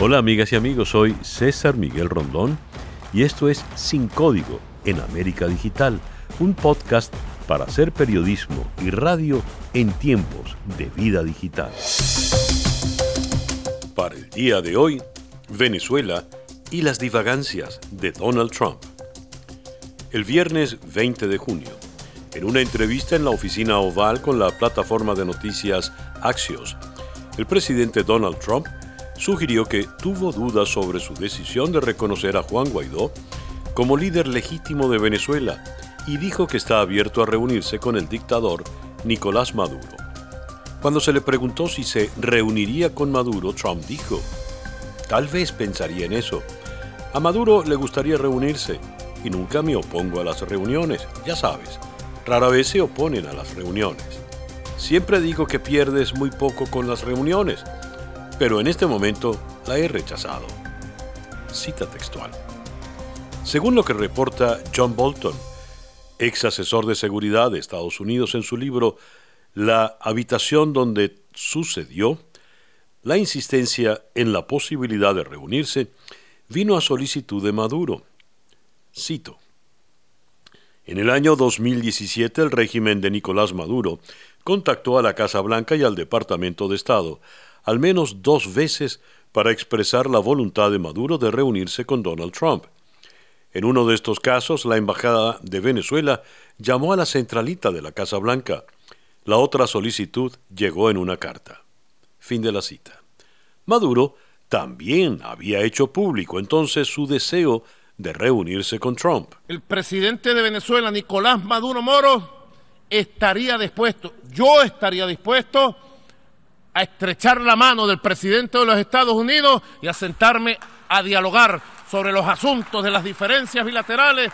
Hola amigas y amigos, soy César Miguel Rondón y esto es Sin Código en América Digital, un podcast para hacer periodismo y radio en tiempos de vida digital. Para el día de hoy, Venezuela y las divagancias de Donald Trump. El viernes 20 de junio, en una entrevista en la oficina oval con la plataforma de noticias Axios, el presidente Donald Trump sugirió que tuvo dudas sobre su decisión de reconocer a Juan Guaidó como líder legítimo de Venezuela y dijo que está abierto a reunirse con el dictador Nicolás Maduro. Cuando se le preguntó si se reuniría con Maduro, Trump dijo, tal vez pensaría en eso. A Maduro le gustaría reunirse y nunca me opongo a las reuniones, ya sabes, rara vez se oponen a las reuniones. Siempre digo que pierdes muy poco con las reuniones, pero en este momento la he rechazado. Cita textual. Según lo que reporta John Bolton, ex asesor de seguridad de Estados Unidos en su libro La habitación donde sucedió, la insistencia en la posibilidad de reunirse vino a solicitud de Maduro. Cito. En el año 2017 el régimen de Nicolás Maduro contactó a la Casa Blanca y al Departamento de Estado al menos dos veces para expresar la voluntad de Maduro de reunirse con Donald Trump. En uno de estos casos, la Embajada de Venezuela llamó a la centralita de la Casa Blanca. La otra solicitud llegó en una carta. Fin de la cita. Maduro también había hecho público entonces su deseo de reunirse con Trump. El presidente de Venezuela, Nicolás Maduro Moro, estaría dispuesto, yo estaría dispuesto a estrechar la mano del presidente de los Estados Unidos y a sentarme a dialogar sobre los asuntos de las diferencias bilaterales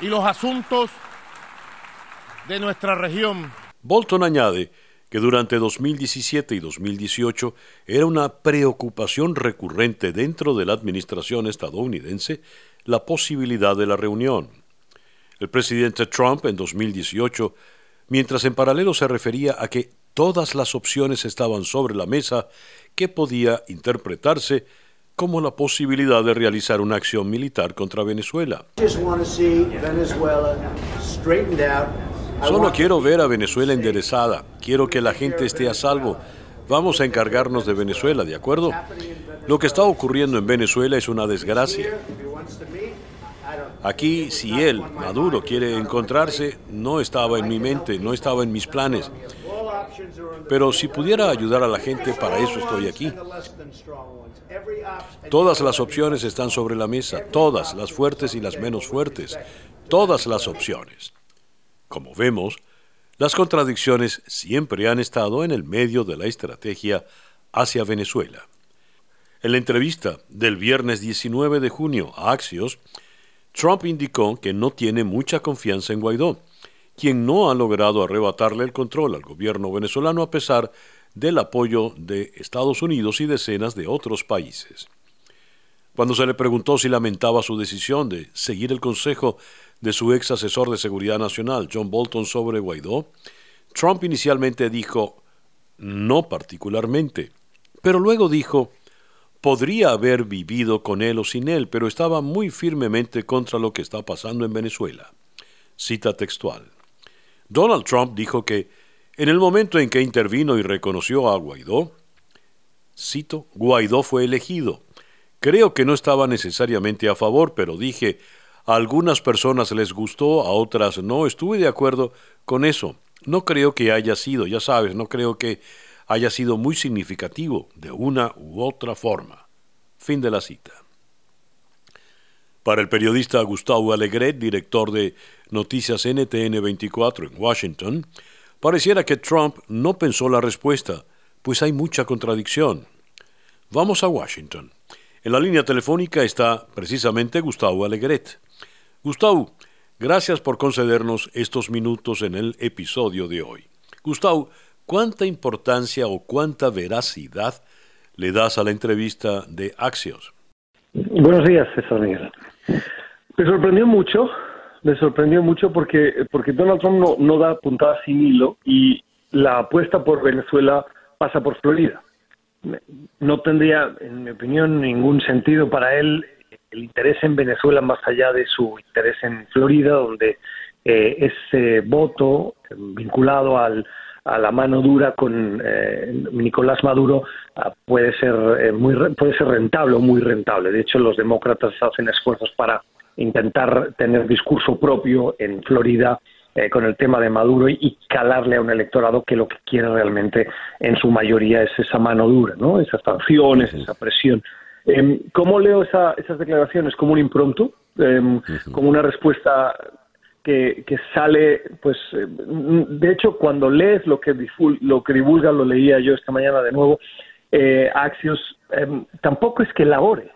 y los asuntos de nuestra región. Bolton añade que durante 2017 y 2018 era una preocupación recurrente dentro de la administración estadounidense la posibilidad de la reunión. El presidente Trump en 2018, mientras en paralelo se refería a que todas las opciones estaban sobre la mesa que podía interpretarse como la posibilidad de realizar una acción militar contra Venezuela. Solo quiero ver a Venezuela enderezada, quiero que la gente esté a salvo. Vamos a encargarnos de Venezuela, ¿de acuerdo? Lo que está ocurriendo en Venezuela es una desgracia. Aquí, si él, Maduro, quiere encontrarse, no estaba en mi mente, no estaba en mis planes. Pero si pudiera ayudar a la gente, para eso estoy aquí. Todas las opciones están sobre la mesa, todas, las fuertes y las menos fuertes, todas las opciones. Como vemos, las contradicciones siempre han estado en el medio de la estrategia hacia Venezuela. En la entrevista del viernes 19 de junio a Axios, Trump indicó que no tiene mucha confianza en Guaidó quien no ha logrado arrebatarle el control al gobierno venezolano a pesar del apoyo de Estados Unidos y decenas de otros países. Cuando se le preguntó si lamentaba su decisión de seguir el consejo de su ex asesor de seguridad nacional, John Bolton, sobre Guaidó, Trump inicialmente dijo no particularmente, pero luego dijo podría haber vivido con él o sin él, pero estaba muy firmemente contra lo que está pasando en Venezuela. Cita textual. Donald Trump dijo que en el momento en que intervino y reconoció a Guaidó, cito, Guaidó fue elegido. Creo que no estaba necesariamente a favor, pero dije, a algunas personas les gustó, a otras no, estuve de acuerdo con eso. No creo que haya sido, ya sabes, no creo que haya sido muy significativo de una u otra forma. Fin de la cita. Para el periodista Gustavo Alegret, director de Noticias NTN 24 en Washington, pareciera que Trump no pensó la respuesta, pues hay mucha contradicción. Vamos a Washington. En la línea telefónica está precisamente Gustavo Alegret. Gustavo, gracias por concedernos estos minutos en el episodio de hoy. Gustavo, ¿cuánta importancia o cuánta veracidad le das a la entrevista de Axios? Buenos días, César Miguel. Me sorprendió mucho, me sorprendió mucho porque, porque Donald Trump no, no da puntada sin hilo y la apuesta por Venezuela pasa por Florida. no tendría, en mi opinión, ningún sentido para él el interés en Venezuela más allá de su interés en Florida, donde eh, ese voto vinculado al, a la mano dura con eh, Nicolás Maduro ah, puede ser eh, muy puede ser rentable o muy rentable. De hecho, los demócratas hacen esfuerzos para intentar tener discurso propio en Florida eh, con el tema de Maduro y, calarle a un electorado que lo que quiere realmente en su mayoría es esa mano dura, ¿no? Esas sanciones, esa presión. Em, ¿Cómo leo esas declaraciones? ¿Como un impromptu? Em, ¿Como una respuesta que, sale, pues, eh, de hecho, cuando lees lo que, lo que divulga, lo leía yo esta mañana de nuevo, eh, Axios, em, tampoco es que elabore.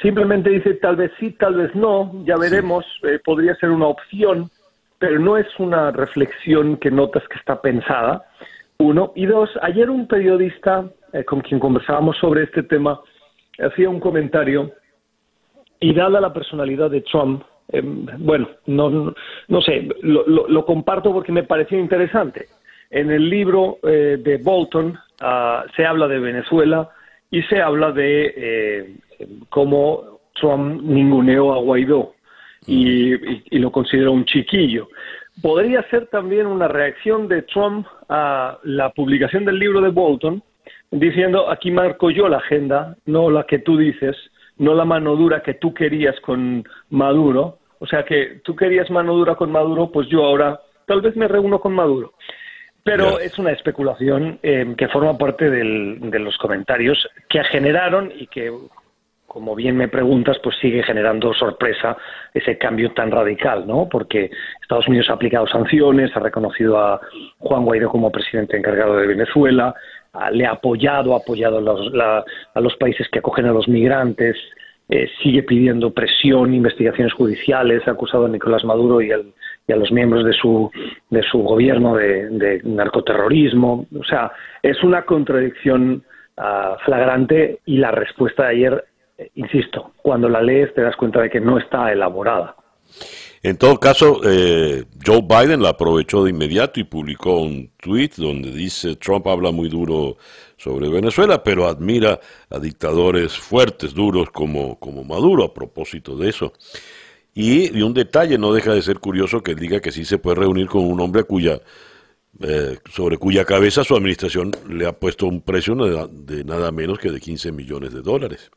Simplemente dice tal vez sí, tal vez no, ya veremos, podría ser una opción pero no es una reflexión que notas que está pensada, uno. Y dos, ayer un periodista eh, con quien conversábamos sobre este tema hacía un comentario y dada la personalidad de Trump, em, bueno, no, no, sé, lo, comparto porque me pareció interesante. En el libro eh, de Bolton ah, se habla de Venezuela y se habla de eh, cómo Trump ninguneó a Guaidó y, lo considero un chiquillo. Podría ser también una reacción de Trump a la publicación del libro de Bolton, diciendo aquí marco yo la agenda, no la que tú dices, no la mano dura que tú querías con Maduro. O sea que tú querías mano dura con Maduro, pues yo ahora tal vez me reúno con Maduro. Pero es una especulación eh, que forma parte de los comentarios que generaron y que como bien me preguntas, pues sigue generando sorpresa ese cambio tan radical, ¿no? Porque Estados Unidos ha aplicado sanciones, ha reconocido a Juan Guaidó como presidente encargado de Venezuela, le ha apoyado, ha apoyado a los, países que acogen a los migrantes, eh, sigue pidiendo presión, investigaciones judiciales, ha acusado a Nicolás Maduro y, a los miembros de su, de su gobierno de, narcoterrorismo. O sea, es una contradicción ah, flagrante y la respuesta de ayer insisto, cuando la lees te das cuenta de que no está elaborada. En todo caso, eh, Joe Biden la aprovechó de inmediato y publicó un tweet donde dice Trump habla muy duro sobre Venezuela, pero admira a dictadores fuertes, duros como, como Maduro a propósito de eso. Y, un detalle, no deja de ser curioso que él diga que sí se puede reunir con un hombre cuya, eh, sobre cuya cabeza su administración le ha puesto un precio de nada menos que de 15 millones de dólares.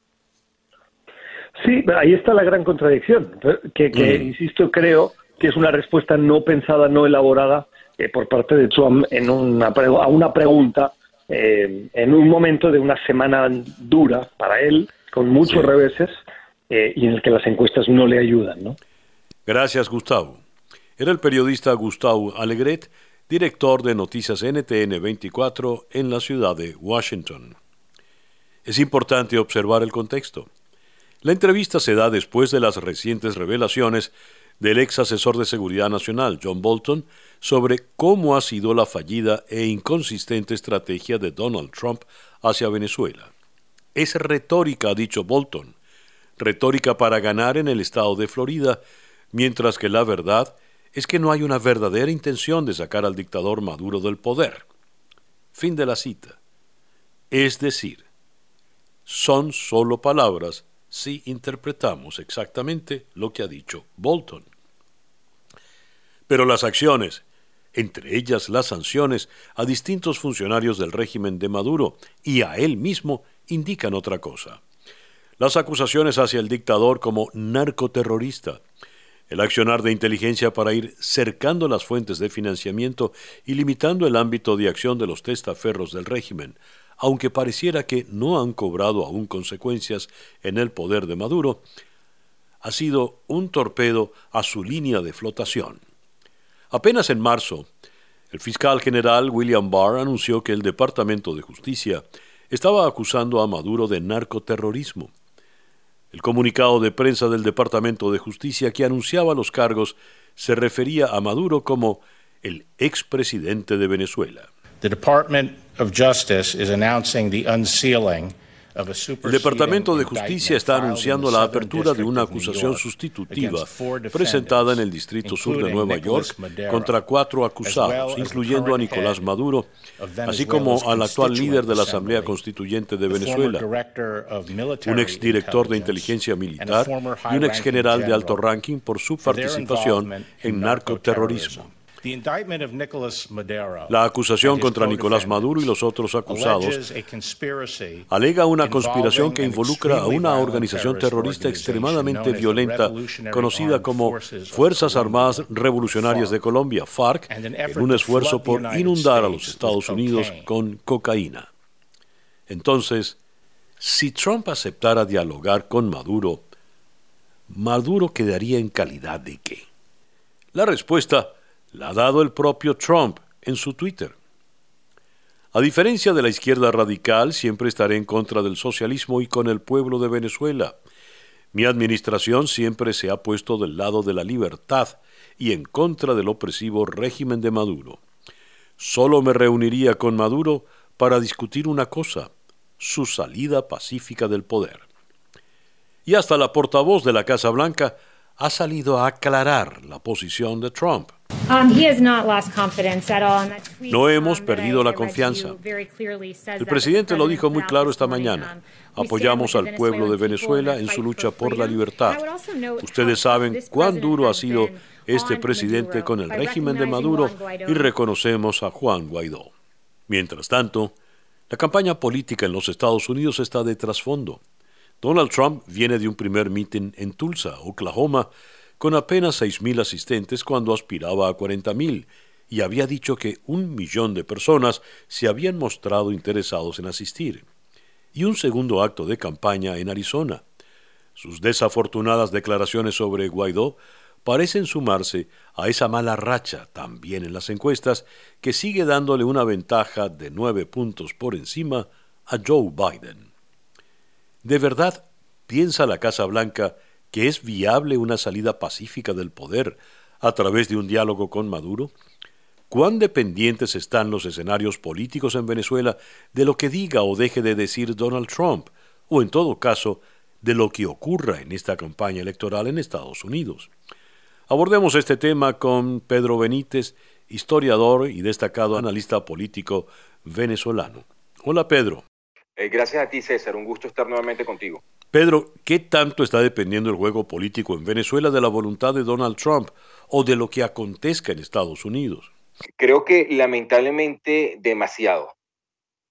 Sí, ahí está la gran contradicción, que, mm. insisto, creo que es una respuesta no pensada, no elaborada eh, por parte de Trump en una, a una pregunta eh, en un momento de una semana dura para él, con muchos reveses, eh, y en el que las encuestas no le ayudan. ¿no? Gracias, Gustavo. Era el periodista Gustavo Alegret, director de Noticias NTN 24 en la ciudad de Washington. Es importante observar el contexto. La entrevista se da después de las recientes revelaciones del ex asesor de Seguridad Nacional, John Bolton, sobre cómo ha sido la fallida e inconsistente estrategia de Donald Trump hacia Venezuela. Es retórica, ha dicho Bolton, retórica para ganar en el estado de Florida, mientras que la verdad es que no hay una verdadera intención de sacar al dictador Maduro del poder. Fin de la cita. Es decir, son solo palabras si interpretamos exactamente lo que ha dicho Bolton. Pero las acciones, entre ellas las sanciones a distintos funcionarios del régimen de Maduro y a él mismo, indican otra cosa. Las acusaciones hacia el dictador como narcoterrorista, el accionar de inteligencia para ir cercando las fuentes de financiamiento y limitando el ámbito de acción de los testaferros del régimen, aunque pareciera que no han cobrado aún consecuencias en el poder de Maduro, ha sido un torpedo a su línea de flotación. Apenas en marzo, el fiscal general William Barr anunció que el Departamento de Justicia estaba acusando a Maduro de narcoterrorismo. El comunicado de prensa del Departamento de Justicia que anunciaba los cargos se refería a Maduro como el expresidente de Venezuela. the Department of Justice is announcing the unsealing El Departamento de Justicia está anunciando la apertura de una acusación sustitutiva presentada en el Distrito Sur de Nueva York contra cuatro acusados, incluyendo a Nicolás Maduro, así como al actual líder de la Asamblea Constituyente de Venezuela, un exdirector de inteligencia militar y un exgeneral de alto ranking por su participación en narcoterrorismo. La acusación contra Nicolás Maduro y los otros acusados alega una conspiración que involucra a una organización terrorista extremadamente violenta conocida como Fuerzas Armadas Revolucionarias de Colombia, FARC, en un esfuerzo por inundar a los Estados Unidos con cocaína. Entonces, si Trump aceptara dialogar con Maduro, ¿Maduro quedaría en calidad de qué? La respuesta la ha dado el propio Trump en su Twitter. A diferencia de la izquierda radical, siempre estaré en contra del socialismo y con el pueblo de Venezuela. Mi administración siempre se ha puesto del lado de la libertad y en contra del opresivo régimen de Maduro. Solo me reuniría con Maduro para discutir una cosa, su salida pacífica del poder. Y hasta la portavoz de la Casa Blanca ha salido a aclarar la posición de Trump. Um, no hemos perdido la confianza. El presidente lo dijo muy claro esta mañana. Um, Apoyamos al pueblo de Venezuela en su lucha por la libertad. Ustedes saben cuán duro ha sido este presidente con el régimen de Maduro y reconocemos a Juan Guaidó. Mientras tanto, la campaña política en los Estados Unidos está de trasfondo. Donald Trump viene de un primer mitin en Tulsa, Oklahoma, con apenas 6.000 asistentes cuando aspiraba a 40.000 y había dicho que un millón de personas se habían mostrado interesados en asistir. Y un segundo acto de campaña en Arizona. Sus desafortunadas declaraciones sobre Guaidó parecen sumarse a esa mala racha también en las encuestas que sigue dándole una ventaja de nueve puntos por encima a Joe Biden. ¿De verdad piensa la Casa Blanca que es viable una salida pacífica del poder a través de un diálogo con Maduro? ¿Cuán dependientes están los escenarios políticos en Venezuela de lo que diga o deje de decir Donald Trump, o en todo caso, de lo que ocurra en esta campaña electoral en Estados Unidos? Abordemos este tema con Pedro Benítez, historiador y destacado analista político venezolano. Hola Pedro. Eh, gracias a ti César, un gusto estar nuevamente contigo. Pedro, ¿qué tanto está dependiendo el juego político en Venezuela de la voluntad de Donald Trump o de lo que acontezca en Estados Unidos? Creo que lamentablemente demasiado.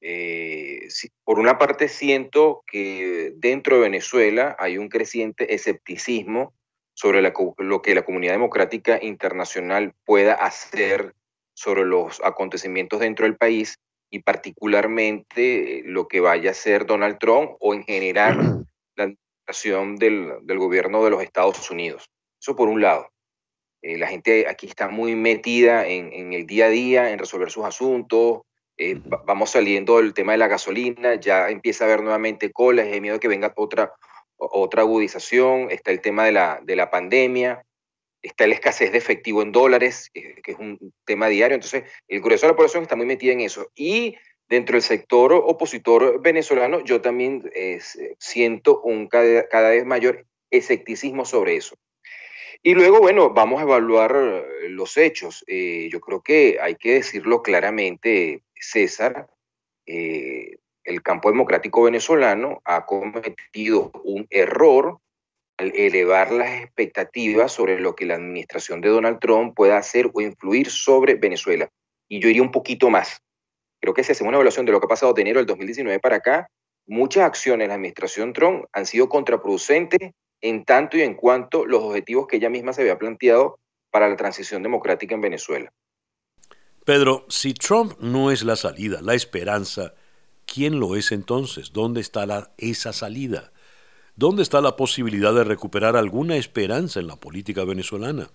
Eh, por una parte siento que dentro de Venezuela hay un creciente escepticismo sobre lo que la comunidad democrática internacional pueda hacer sobre los acontecimientos dentro del país y particularmente lo que vaya a hacer Donald Trump o en general la administración del, gobierno de los Estados Unidos. Eso por un lado. Eh, la gente aquí está muy metida en, el día a día, en resolver sus asuntos. Eh, vamos saliendo del tema de la gasolina, ya empieza a haber nuevamente colas, hay miedo de que venga otra, otra agudización. Está el tema de la, de la pandemia, está la escasez de efectivo en dólares, que es un tema diario. Entonces, el grueso de la población está muy metida en eso. Y dentro del sector opositor venezolano, yo también eh, siento un cada, vez mayor escepticismo sobre eso. Y luego, bueno, vamos a evaluar eh, los hechos. Eh, yo creo que hay que decirlo claramente, César, el campo democrático venezolano ha cometido un error al elevar las expectativas sobre lo que la administración de Donald Trump pueda hacer o influir sobre Venezuela. Y yo iría un poquito más. Creo que si hacemos una evaluación de lo que ha pasado de enero del 2019 para acá, muchas acciones de la administración Trump han sido contraproducentes en tanto y en cuanto los objetivos que ella misma se había planteado para la transición democrática en Venezuela. Pedro, si Trump no es la salida, la esperanza, ¿quién lo es entonces? ¿Dónde está esa salida? ¿Dónde está la posibilidad de recuperar alguna esperanza en la política venezolana?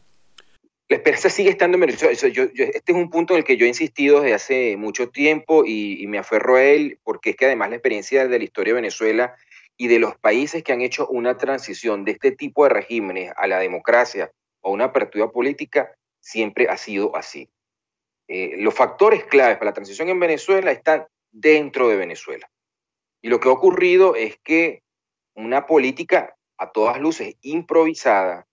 La esperanza sigue estando en Venezuela. este es un punto en el que yo he insistido desde hace mucho tiempo y, me aferro a él porque es que además la experiencia de la historia de Venezuela y de los países que han hecho una transición de este tipo de regímenes a la democracia o una apertura política siempre ha sido así. Eh, los factores claves para la transición en Venezuela están dentro de Venezuela. Y lo que ha ocurrido es que una política a todas luces improvisada,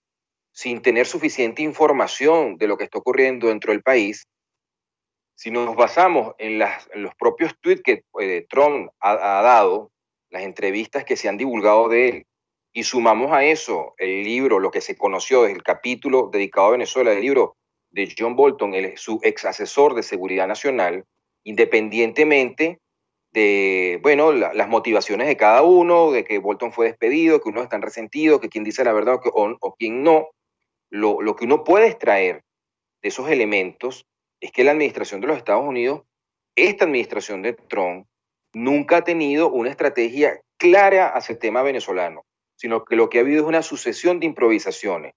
sin tener suficiente información de lo que está ocurriendo dentro del país, si nos basamos en, los propios tweets que eh, Trump ha, dado, las entrevistas que se han divulgado de él, y sumamos a eso el libro, lo que se conoció desde el capítulo dedicado a Venezuela, del libro de John Bolton, su ex asesor de seguridad nacional, independientemente de, bueno, las motivaciones de cada uno, de que Bolton fue despedido, que uno está resentido, que quien dice la verdad o, o, quien no, lo, lo que uno puede extraer de esos elementos es que la administración de los Estados Unidos, esta administración de Trump, nunca ha tenido una estrategia clara hacia el tema venezolano, sino que lo que ha habido es una sucesión de improvisaciones.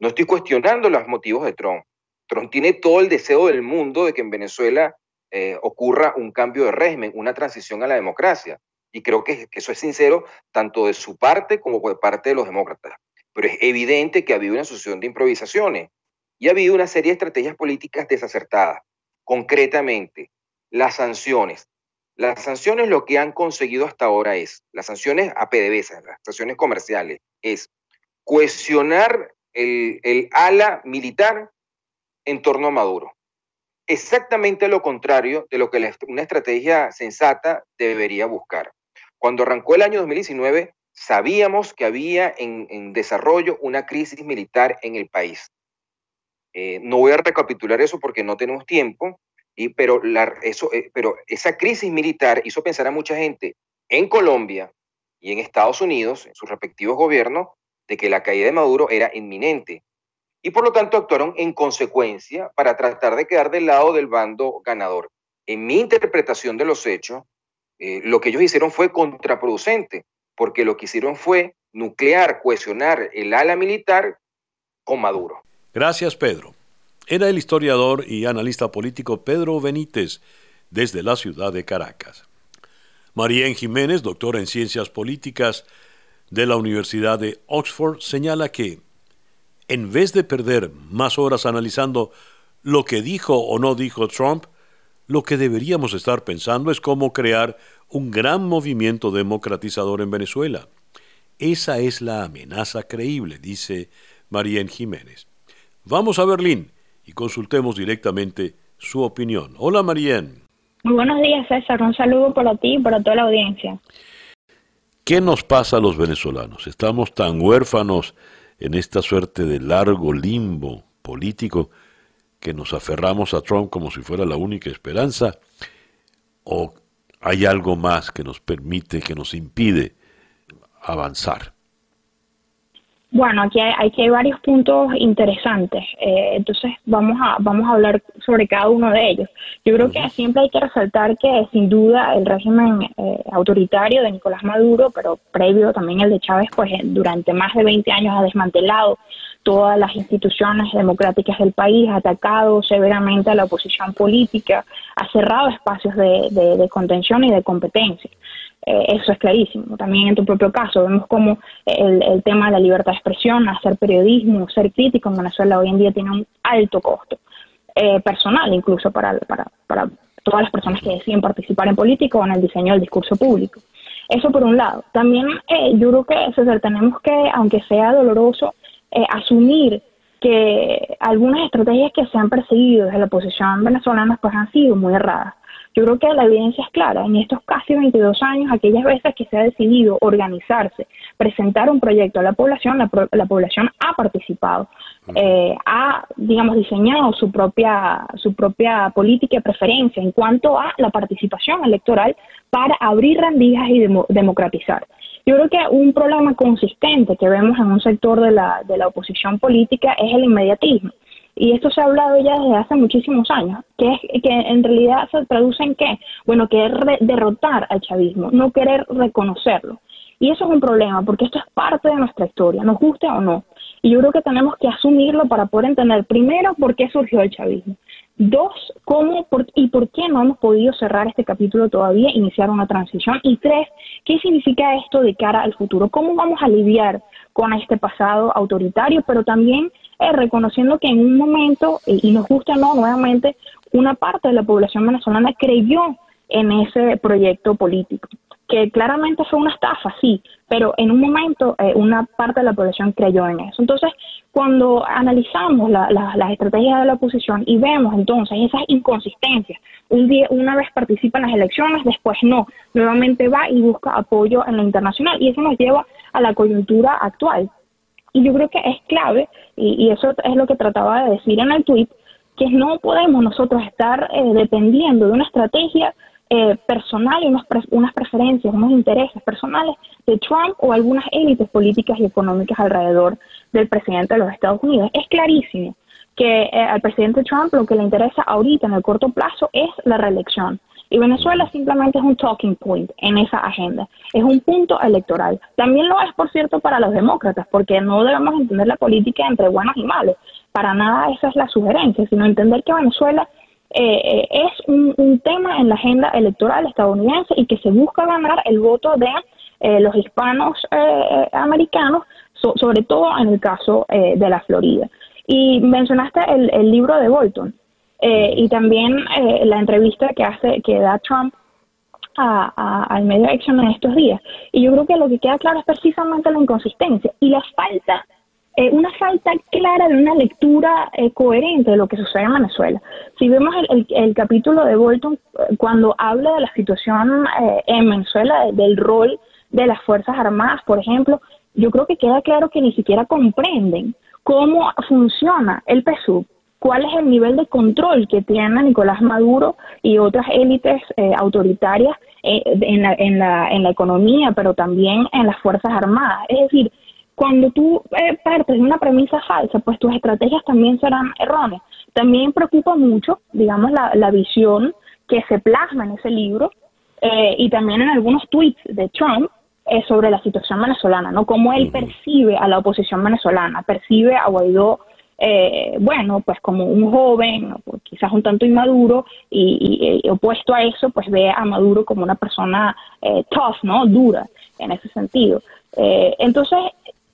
No estoy cuestionando los motivos de Trump. Trump tiene todo el deseo del mundo de que en Venezuela eh, ocurra un cambio de régimen, una transición a la democracia. Y creo que, eso es sincero tanto de su parte como por parte de los demócratas. Pero es evidente que ha habido una sucesión de improvisaciones y ha habido una serie de estrategias políticas desacertadas. Concretamente, las sanciones. Las sanciones lo que han conseguido hasta ahora es, las sanciones a PDVSA, las sanciones comerciales, es cohesionar el, el ala militar en torno a Maduro. Exactamente lo contrario de lo que una estrategia sensata debería buscar. Cuando arrancó el año 2019, sabíamos que había en, desarrollo una crisis militar en el país. Eh, no voy a recapitular eso porque no tenemos tiempo, y, pero, eh, pero esa crisis militar hizo pensar a mucha gente en Colombia y en Estados Unidos, en sus respectivos gobiernos, de que la caída de Maduro era inminente. Y por lo tanto actuaron en consecuencia para tratar de quedar del lado del bando ganador. En mi interpretación de los hechos, eh, lo que ellos hicieron fue contraproducente, porque lo que hicieron fue nuclear, cohesionar el ala militar con Maduro. Gracias, Pedro. Era el historiador y analista político Pedro Benítez, desde la ciudad de Caracas. María Jiménez, doctora en Ciencias Políticas de la Universidad de Oxford, señala que, en vez de perder más horas analizando lo que dijo o no dijo Trump, lo que deberíamos estar pensando es cómo crear un gran movimiento democratizador en Venezuela. Esa es la amenaza creíble, dice María Jiménez. Vamos a Berlín y consultemos directamente su opinión. Hola, Marien. Muy buenos días, César. Un saludo para ti y para toda la audiencia. ¿Qué nos pasa a los venezolanos? Estamos tan huérfanos en esta suerte de largo limbo político que nos aferramos a Trump como si fuera la única esperanza? ¿O hay algo más que nos permite, que nos impide avanzar? Bueno, aquí hay, aquí hay varios puntos interesantes, eh, entonces vamos a, vamos a hablar sobre cada uno de ellos. Yo creo que siempre hay que resaltar que sin duda el régimen eh, autoritario de Nicolás Maduro, pero previo también el de Chávez, pues durante más de 20 años ha desmantelado todas las instituciones democráticas del país, ha atacado severamente a la oposición política, ha cerrado espacios de, de contención y de competencia. Eh, eso es clarísimo. También en tu propio caso vemos como el, tema de la libertad de expresión, hacer periodismo, ser crítico en Venezuela hoy en día tiene un alto costo, eh, personal incluso para, todas las personas que deciden participar en política o en el diseño del discurso público. Eso por un lado. También eh, yo creo que César, tenemos que, aunque sea doloroso, asumir que algunas estrategias que se han perseguido desde la oposición venezolana pues han sido muy erradas. Yo creo que la evidencia es clara. En estos casi 22 años, aquellas veces que se ha decidido organizarse, presentar un proyecto a la población, la, población ha participado, eh, ha, digamos, diseñado su propia, su propia política y preferencia en cuanto a la participación electoral para abrir rendijas y democratizar. Yo creo que un problema consistente que vemos en un sector de la, de la oposición política es el inmediatismo y esto se ha hablado ya desde hace muchísimos años, que es que en realidad se traduce en qué? Bueno, que es derrotar al chavismo, no querer reconocerlo. Y eso es un problema, porque esto es parte de nuestra historia, nos guste o no. Y yo creo que tenemos que asumirlo para poder entender, primero, por qué surgió el chavismo. Dos, cómo y por qué no hemos podido cerrar este capítulo todavía, iniciar una transición. Y tres, qué significa esto de cara al futuro. ¿Cómo vamos a lidiar con este pasado autoritario, pero también eh, reconociendo que en un momento, y nos gusta no, nuevamente, una parte de la población venezolana creyó en ese proyecto político. Que claramente fue una estafa, sí, pero en un momento eh, una parte de la población creyó en eso. Entonces, cuando analizamos las estrategias de la oposición y vemos entonces esas inconsistencias, un día, una vez participa en las elecciones, después no, nuevamente va y busca apoyo en lo internacional y eso nos lleva a la coyuntura actual. Y yo creo que es clave, y, eso es lo que trataba de decir en el tweet, que no podemos nosotros estar eh, dependiendo de una estrategia eh, personal y unas, unas preferencias, unos intereses personales de Trump o algunas élites políticas y económicas alrededor del presidente de los Estados Unidos. Es clarísimo que eh, al presidente Trump lo que le interesa ahorita en el corto plazo es la reelección. Y Venezuela simplemente es un talking point en esa agenda. Es un punto electoral. También lo es, por cierto, para los demócratas, porque no debemos entender la política entre buenos y malos. Para nada esa es la sugerencia, sino entender que Venezuela eh, eh, es un, tema en la agenda electoral estadounidense y que se busca ganar el voto de eh, los hispanos americanos, sobre todo en el caso de la Florida. Y mencionaste el, libro de Bolton y también la entrevista que hace que da Trump al medio Action en estos días. Y yo creo que lo que queda claro es precisamente la inconsistencia y la falta eh, una falta clara de una lectura eh, coherente de lo que sucede en Venezuela. Si vemos el, capítulo de Bolton, eh, cuando habla de la situación en Venezuela, del rol de las Fuerzas Armadas, por ejemplo, yo creo que queda claro que ni siquiera comprenden cómo funciona el PSUV, cuál es el nivel de control que tiene Nicolás Maduro y otras élites autoritarias en, la, en, la, en la economía, pero también en las Fuerzas Armadas. Es decir, cuando tú eh, partes de una premisa falsa, pues tus estrategias también serán erróneas. También preocupa mucho, digamos, la, visión que se plasma en ese libro eh, y también en algunos tweets de Trump eh, sobre la situación venezolana, ¿no? Cómo él percibe a la oposición venezolana, percibe a Guaidó, bueno, pues como un joven, quizás un tanto inmaduro, y, y, opuesto a eso, pues ve a Maduro como una persona tough, ¿no? Dura en ese sentido. entonces,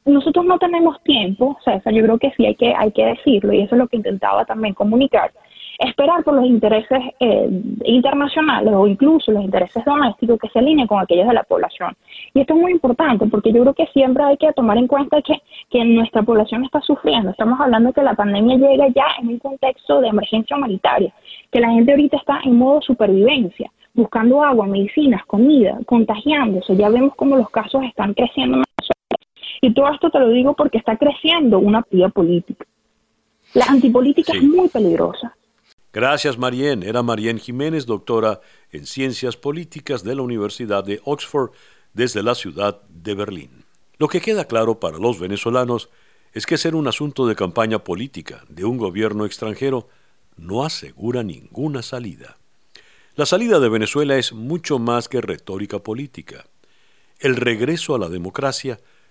nosotros no tenemos tiempo, César, yo creo que sí hay que, hay que decirlo, y eso es lo que intentaba también comunicar, esperar por los intereses eh, internacionales o incluso los intereses domésticos que se alineen con aquellos de la población. Y esto es muy importante porque yo creo que siempre hay que tomar en cuenta que, que nuestra población está sufriendo. Estamos hablando que la pandemia llega ya en un contexto de emergencia humanitaria, que la gente ahorita está en modo supervivencia buscando agua, medicinas, comida, contagiándose. Ya vemos cómo los casos están creciendo y todo esto te lo digo porque está creciendo una vía política. La antipolítica es muy peligrosa. Gracias, Marien. Era Marien Jiménez, doctora en Ciencias Políticas de la Universidad de Oxford desde la ciudad de Berlín. Lo que queda claro para los venezolanos es que ser un asunto de campaña política de un gobierno extranjero no asegura ninguna salida. La salida de Venezuela es mucho más que retórica política. El regreso a la democracia